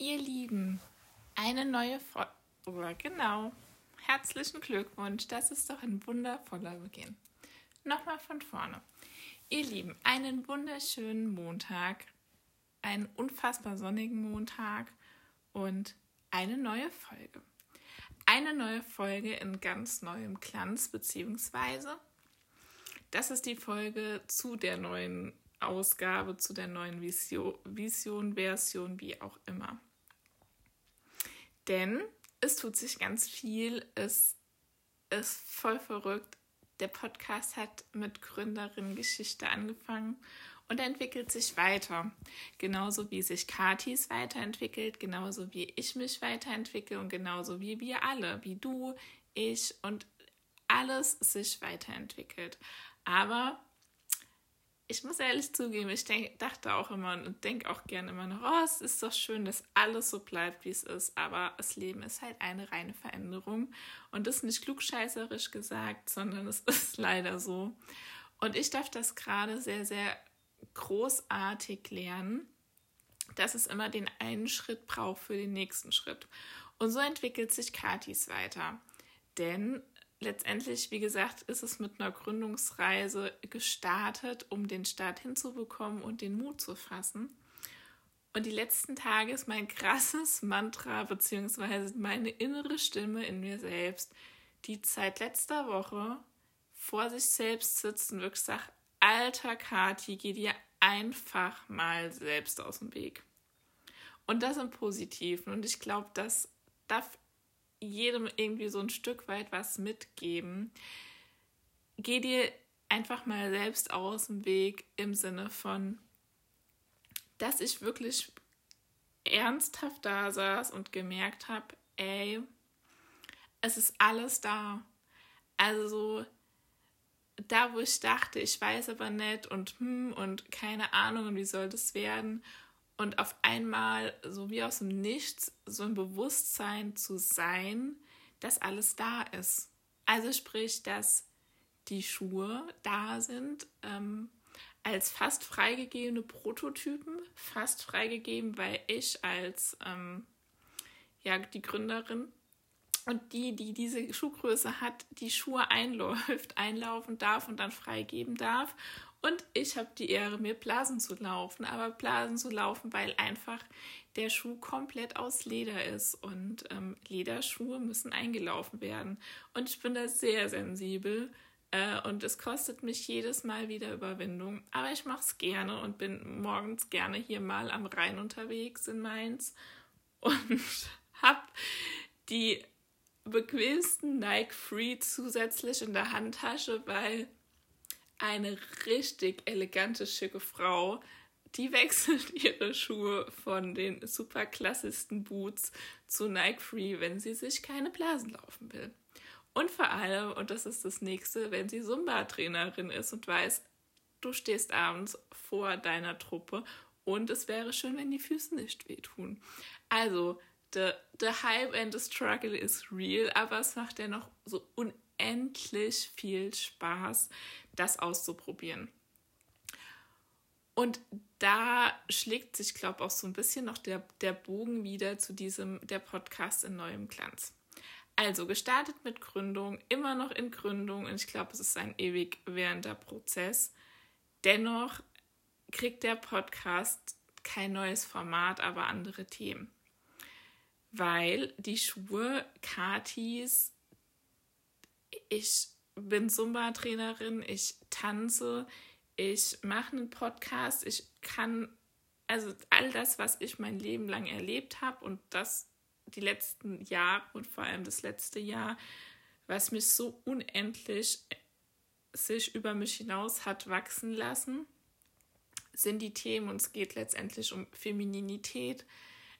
Ihr Lieben, eine neue Folge. Oh, genau. Herzlichen Glückwunsch. Das ist doch ein wundervoller Beginn. Nochmal von vorne. Ihr Lieben, einen wunderschönen Montag, einen unfassbar sonnigen Montag und eine neue Folge. Eine neue Folge in ganz neuem Glanz, beziehungsweise das ist die Folge zu der neuen Ausgabe, zu der neuen Vision, Vision, Version, wie auch immer. Denn es tut sich ganz viel, es ist voll verrückt. Der Podcast hat mit Gründerin-Geschichte angefangen und entwickelt sich weiter. Genauso wie sich Katis weiterentwickelt, genauso wie ich mich weiterentwickle und genauso wie wir alle, wie du, ich und alles sich weiterentwickelt. Aber ich muss ehrlich zugeben, ich denk, dachte auch immer und denke auch gerne immer noch, oh, es ist doch schön, dass alles so bleibt, wie es ist. Aber das Leben ist halt eine reine Veränderung. Und das ist nicht klugscheißerisch gesagt, sondern es ist leider so. Und ich darf das gerade sehr, sehr großartig lernen, dass es immer den einen Schritt braucht für den nächsten Schritt. Und so entwickelt sich Katis weiter. Denn letztendlich, wie gesagt, ist es mit einer Gründungsreise gestartet, um den Start hinzubekommen und den Mut zu fassen. Und die letzten Tage ist mein krasses Mantra, beziehungsweise meine innere Stimme in mir selbst, die seit letzter Woche vor sich selbst sitzt und wirklich sagt, alter Kati, geh dir einfach mal selbst aus dem Weg. Und das im Positiven. Und ich glaube, das darf jedem irgendwie so ein Stück weit was mitgeben. Geh dir einfach mal selbst aus dem Weg im Sinne von, dass ich wirklich ernsthaft da saß und gemerkt habe, ey, es ist alles da. Also so, da wo ich dachte, ich weiß aber nicht und hm und keine Ahnung und wie soll das werden und auf einmal so wie aus dem Nichts so ein Bewusstsein zu sein, dass alles da ist. Also sprich, dass die Schuhe da sind ähm, als fast freigegebene Prototypen, fast freigegeben, weil ich als ähm, ja die Gründerin und die, die diese Schuhgröße hat, die Schuhe einläuft, einlaufen darf und dann freigeben darf und ich habe die Ehre, mir Blasen zu laufen, aber Blasen zu laufen, weil einfach der Schuh komplett aus Leder ist und ähm, Lederschuhe müssen eingelaufen werden. Und ich bin da sehr sensibel äh, und es kostet mich jedes Mal wieder Überwindung. Aber ich mache es gerne und bin morgens gerne hier mal am Rhein unterwegs in Mainz und habe die bequemsten Nike Free zusätzlich in der Handtasche, weil eine richtig elegante, schicke Frau, die wechselt ihre Schuhe von den super klassischsten Boots zu Nike Free, wenn sie sich keine Blasen laufen will. Und vor allem, und das ist das nächste, wenn sie Zumba-Trainerin ist und weiß, du stehst abends vor deiner Truppe und es wäre schön, wenn die Füße nicht wehtun. Also, the, the hype and the struggle is real, aber es macht ja noch so unendlich viel Spaß, das auszuprobieren. Und da schlägt sich, glaube ich, auch so ein bisschen noch der, der Bogen wieder zu diesem, der Podcast in neuem Glanz. Also gestartet mit Gründung, immer noch in Gründung und ich glaube, es ist ein ewig währender Prozess. Dennoch kriegt der Podcast kein neues Format, aber andere Themen. Weil die Schuhe, Katis, ich bin Zumba-Trainerin, ich tanze, ich mache einen Podcast, ich kann, also all das, was ich mein Leben lang erlebt habe und das die letzten Jahre und vor allem das letzte Jahr, was mich so unendlich sich über mich hinaus hat wachsen lassen, sind die Themen und es geht letztendlich um Femininität,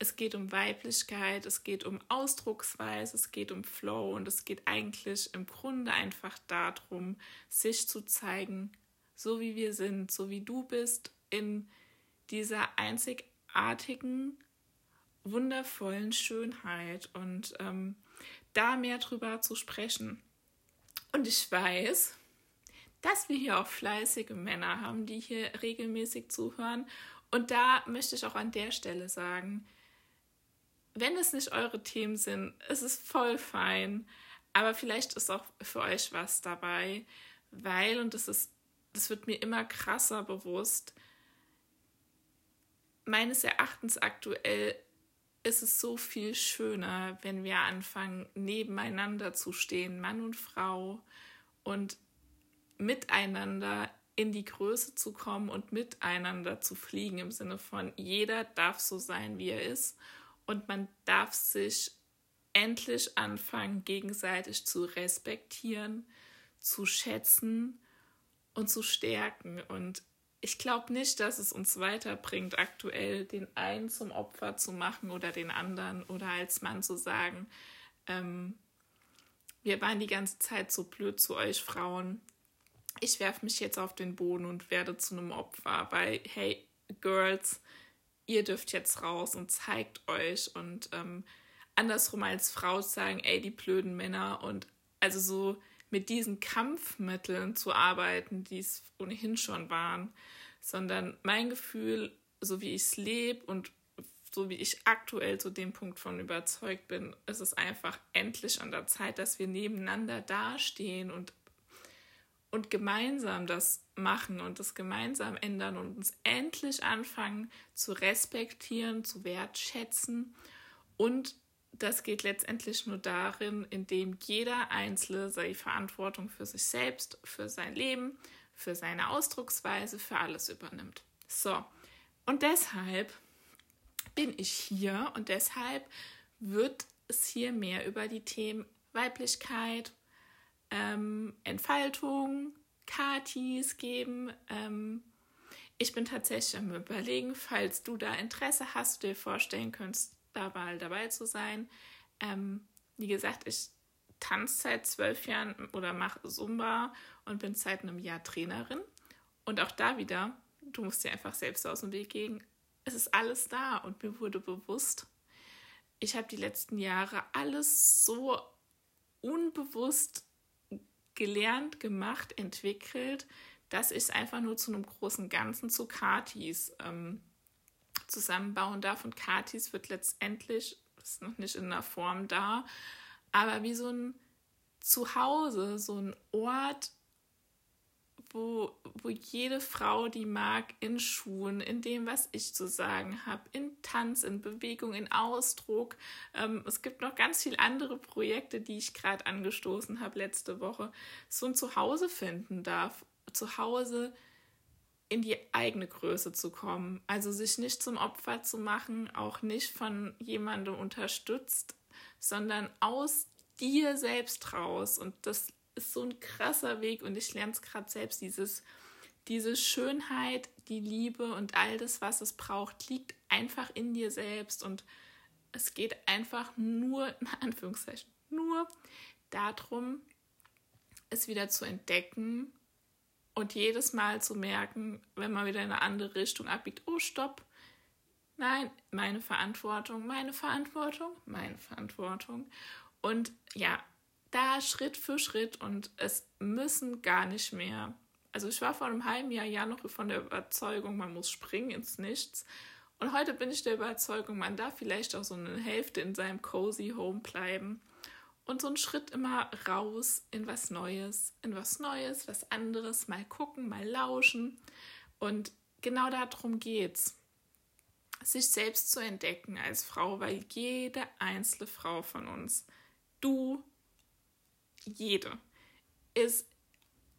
es geht um Weiblichkeit, es geht um Ausdrucksweise, es geht um Flow und es geht eigentlich im Grunde einfach darum, sich zu zeigen, so wie wir sind, so wie du bist, in dieser einzigartigen, wundervollen Schönheit und ähm, da mehr drüber zu sprechen. Und ich weiß, dass wir hier auch fleißige Männer haben, die hier regelmäßig zuhören. Und da möchte ich auch an der Stelle sagen, wenn es nicht eure Themen sind, ist es voll fein. Aber vielleicht ist auch für euch was dabei, weil, und das ist, das wird mir immer krasser bewusst, meines Erachtens aktuell ist es so viel schöner, wenn wir anfangen, nebeneinander zu stehen, Mann und Frau, und miteinander in die Größe zu kommen und miteinander zu fliegen im Sinne von jeder darf so sein, wie er ist und man darf sich endlich anfangen, gegenseitig zu respektieren, zu schätzen und zu stärken. Und ich glaube nicht, dass es uns weiterbringt, aktuell den einen zum Opfer zu machen oder den anderen oder als Mann zu sagen, ähm, wir waren die ganze Zeit so blöd zu euch Frauen. Ich werfe mich jetzt auf den Boden und werde zu einem Opfer. Weil, hey, Girls, ihr dürft jetzt raus und zeigt euch. Und ähm, andersrum als Frau sagen, ey, die blöden Männer. Und also so mit diesen Kampfmitteln zu arbeiten, die es ohnehin schon waren. Sondern mein Gefühl, so wie ich es lebe und so wie ich aktuell zu dem Punkt von überzeugt bin, ist es einfach endlich an der Zeit, dass wir nebeneinander dastehen und, und gemeinsam das machen und das gemeinsam ändern und uns endlich anfangen zu respektieren, zu wertschätzen. Und das geht letztendlich nur darin, indem jeder Einzelne seine Verantwortung für sich selbst, für sein Leben, für seine Ausdrucksweise, für alles übernimmt. So, und deshalb bin ich hier und deshalb wird es hier mehr über die Themen Weiblichkeit, ähm, Entfaltung, Katis geben. Ähm, ich bin tatsächlich am Überlegen, falls du da Interesse hast, dir vorstellen könntest, da mal dabei zu sein. Ähm, wie gesagt, ich tanze seit zwölf Jahren oder mache Zumba und bin seit einem Jahr Trainerin. Und auch da wieder, du musst dir einfach selbst aus dem Weg gehen es ist alles da und mir wurde bewusst, ich habe die letzten Jahre alles so unbewusst gelernt, gemacht, entwickelt, dass ich es einfach nur zu einem großen Ganzen zu Katis ähm, zusammenbauen darf. Und Katis wird letztendlich, ist noch nicht in einer Form da, aber wie so ein Zuhause, so ein Ort, wo, wo jede Frau, die mag, in Schuhen, in dem, was ich zu sagen habe, in Tanz, in Bewegung, in Ausdruck. Ähm, es gibt noch ganz viele andere Projekte, die ich gerade angestoßen habe letzte Woche, so ein Zuhause finden darf. Zu Hause in die eigene Größe zu kommen. Also sich nicht zum Opfer zu machen, auch nicht von jemandem unterstützt, sondern aus dir selbst raus. Und das ist so ein krasser Weg und ich lerne es gerade selbst, dieses, diese Schönheit, die Liebe und all das, was es braucht, liegt einfach in dir selbst und es geht einfach nur, in Anführungszeichen, nur darum, es wieder zu entdecken und jedes Mal zu merken, wenn man wieder in eine andere Richtung abbiegt, oh stopp, nein, meine Verantwortung, meine Verantwortung, meine Verantwortung. Und ja, da Schritt für Schritt und es müssen gar nicht mehr. Also ich war vor einem halben Jahr ja noch von der Überzeugung, man muss springen ins Nichts. Und heute bin ich der Überzeugung, man darf vielleicht auch so eine Hälfte in seinem cozy Home bleiben und so einen Schritt immer raus in was Neues, in was Neues, was anderes, mal gucken, mal lauschen. Und genau darum geht's. Sich selbst zu entdecken als Frau, weil jede einzelne Frau von uns, du, jede ist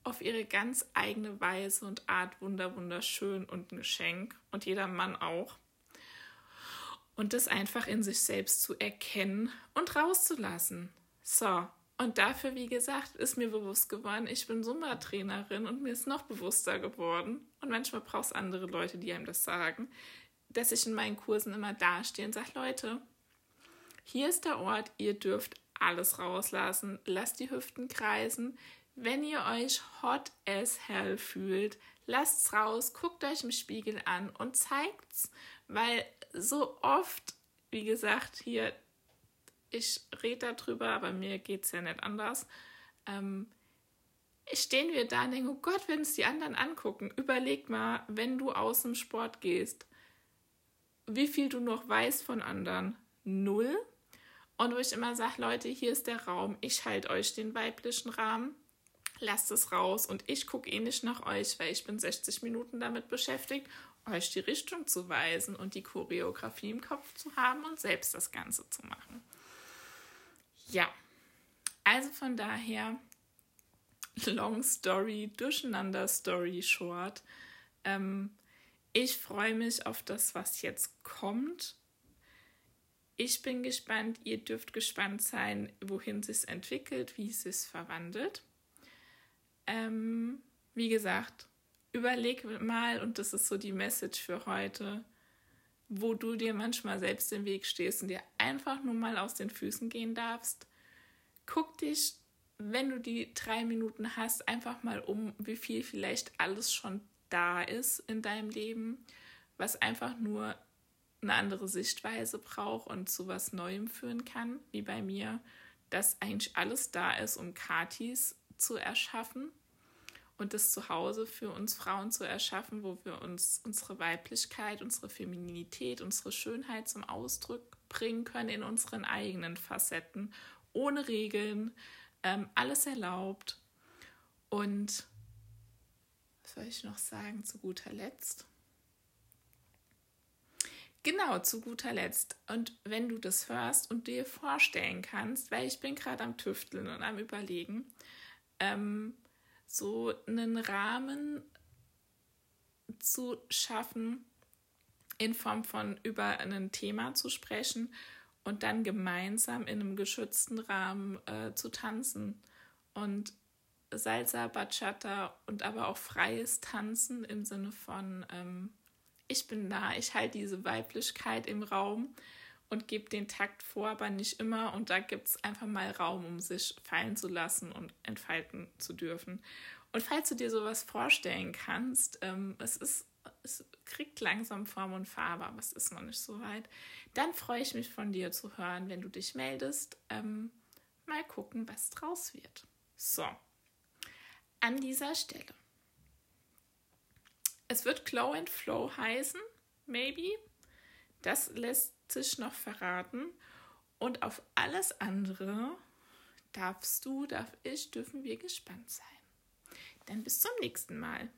auf ihre ganz eigene Weise und Art wunder wunderschön und ein Geschenk und jeder Mann auch. Und das einfach in sich selbst zu erkennen und rauszulassen. So, und dafür, wie gesagt, ist mir bewusst geworden, ich bin Sumba-Trainerin und mir ist noch bewusster geworden. Und manchmal braucht es andere Leute, die einem das sagen, dass ich in meinen Kursen immer dastehe und sage, Leute, hier ist der Ort, ihr dürft alles rauslassen, lasst die Hüften kreisen. Wenn ihr euch hot as hell fühlt, lasst's raus, guckt euch im Spiegel an und zeigt's, weil so oft, wie gesagt, hier, ich rede darüber, aber mir geht's ja nicht anders. Ähm, stehen wir da und denken, oh Gott, wenn es die anderen angucken, überleg mal, wenn du aus dem Sport gehst, wie viel du noch weißt von anderen, null. Und wo ich immer sage, Leute, hier ist der Raum, ich halte euch den weiblichen Rahmen, lasst es raus und ich gucke eh nicht nach euch, weil ich bin 60 Minuten damit beschäftigt, euch die Richtung zu weisen und die Choreografie im Kopf zu haben und selbst das Ganze zu machen. Ja, also von daher, Long Story, Durcheinander Story Short. Ähm, ich freue mich auf das, was jetzt kommt. Ich bin gespannt, ihr dürft gespannt sein, wohin es entwickelt, wie es sich verwandelt. Ähm, wie gesagt, überleg mal, und das ist so die Message für heute, wo du dir manchmal selbst im Weg stehst und dir einfach nur mal aus den Füßen gehen darfst. Guck dich, wenn du die drei Minuten hast, einfach mal um, wie viel vielleicht alles schon da ist in deinem Leben, was einfach nur eine andere Sichtweise braucht und zu was Neuem führen kann, wie bei mir, dass eigentlich alles da ist, um Katis zu erschaffen und das Zuhause für uns Frauen zu erschaffen, wo wir uns unsere Weiblichkeit, unsere Femininität, unsere Schönheit zum Ausdruck bringen können in unseren eigenen Facetten, ohne Regeln, ähm, alles erlaubt. Und was soll ich noch sagen zu guter Letzt? Genau, zu guter Letzt. Und wenn du das hörst und dir vorstellen kannst, weil ich bin gerade am Tüfteln und am Überlegen, ähm, so einen Rahmen zu schaffen, in Form von über ein Thema zu sprechen und dann gemeinsam in einem geschützten Rahmen äh, zu tanzen. Und Salsa, Bachata und aber auch freies Tanzen im Sinne von ähm, ich bin da, ich halte diese Weiblichkeit im Raum und gebe den Takt vor, aber nicht immer. Und da gibt es einfach mal Raum, um sich fallen zu lassen und entfalten zu dürfen. Und falls du dir sowas vorstellen kannst, ähm, es ist, es kriegt langsam Form und Farbe, aber es ist noch nicht so weit, dann freue ich mich von dir zu hören, wenn du dich meldest. Ähm, mal gucken, was draus wird. So, an dieser Stelle es wird Glow and Flow heißen, maybe. Das lässt sich noch verraten. Und auf alles andere darfst du, darf ich, dürfen wir gespannt sein. Dann bis zum nächsten Mal.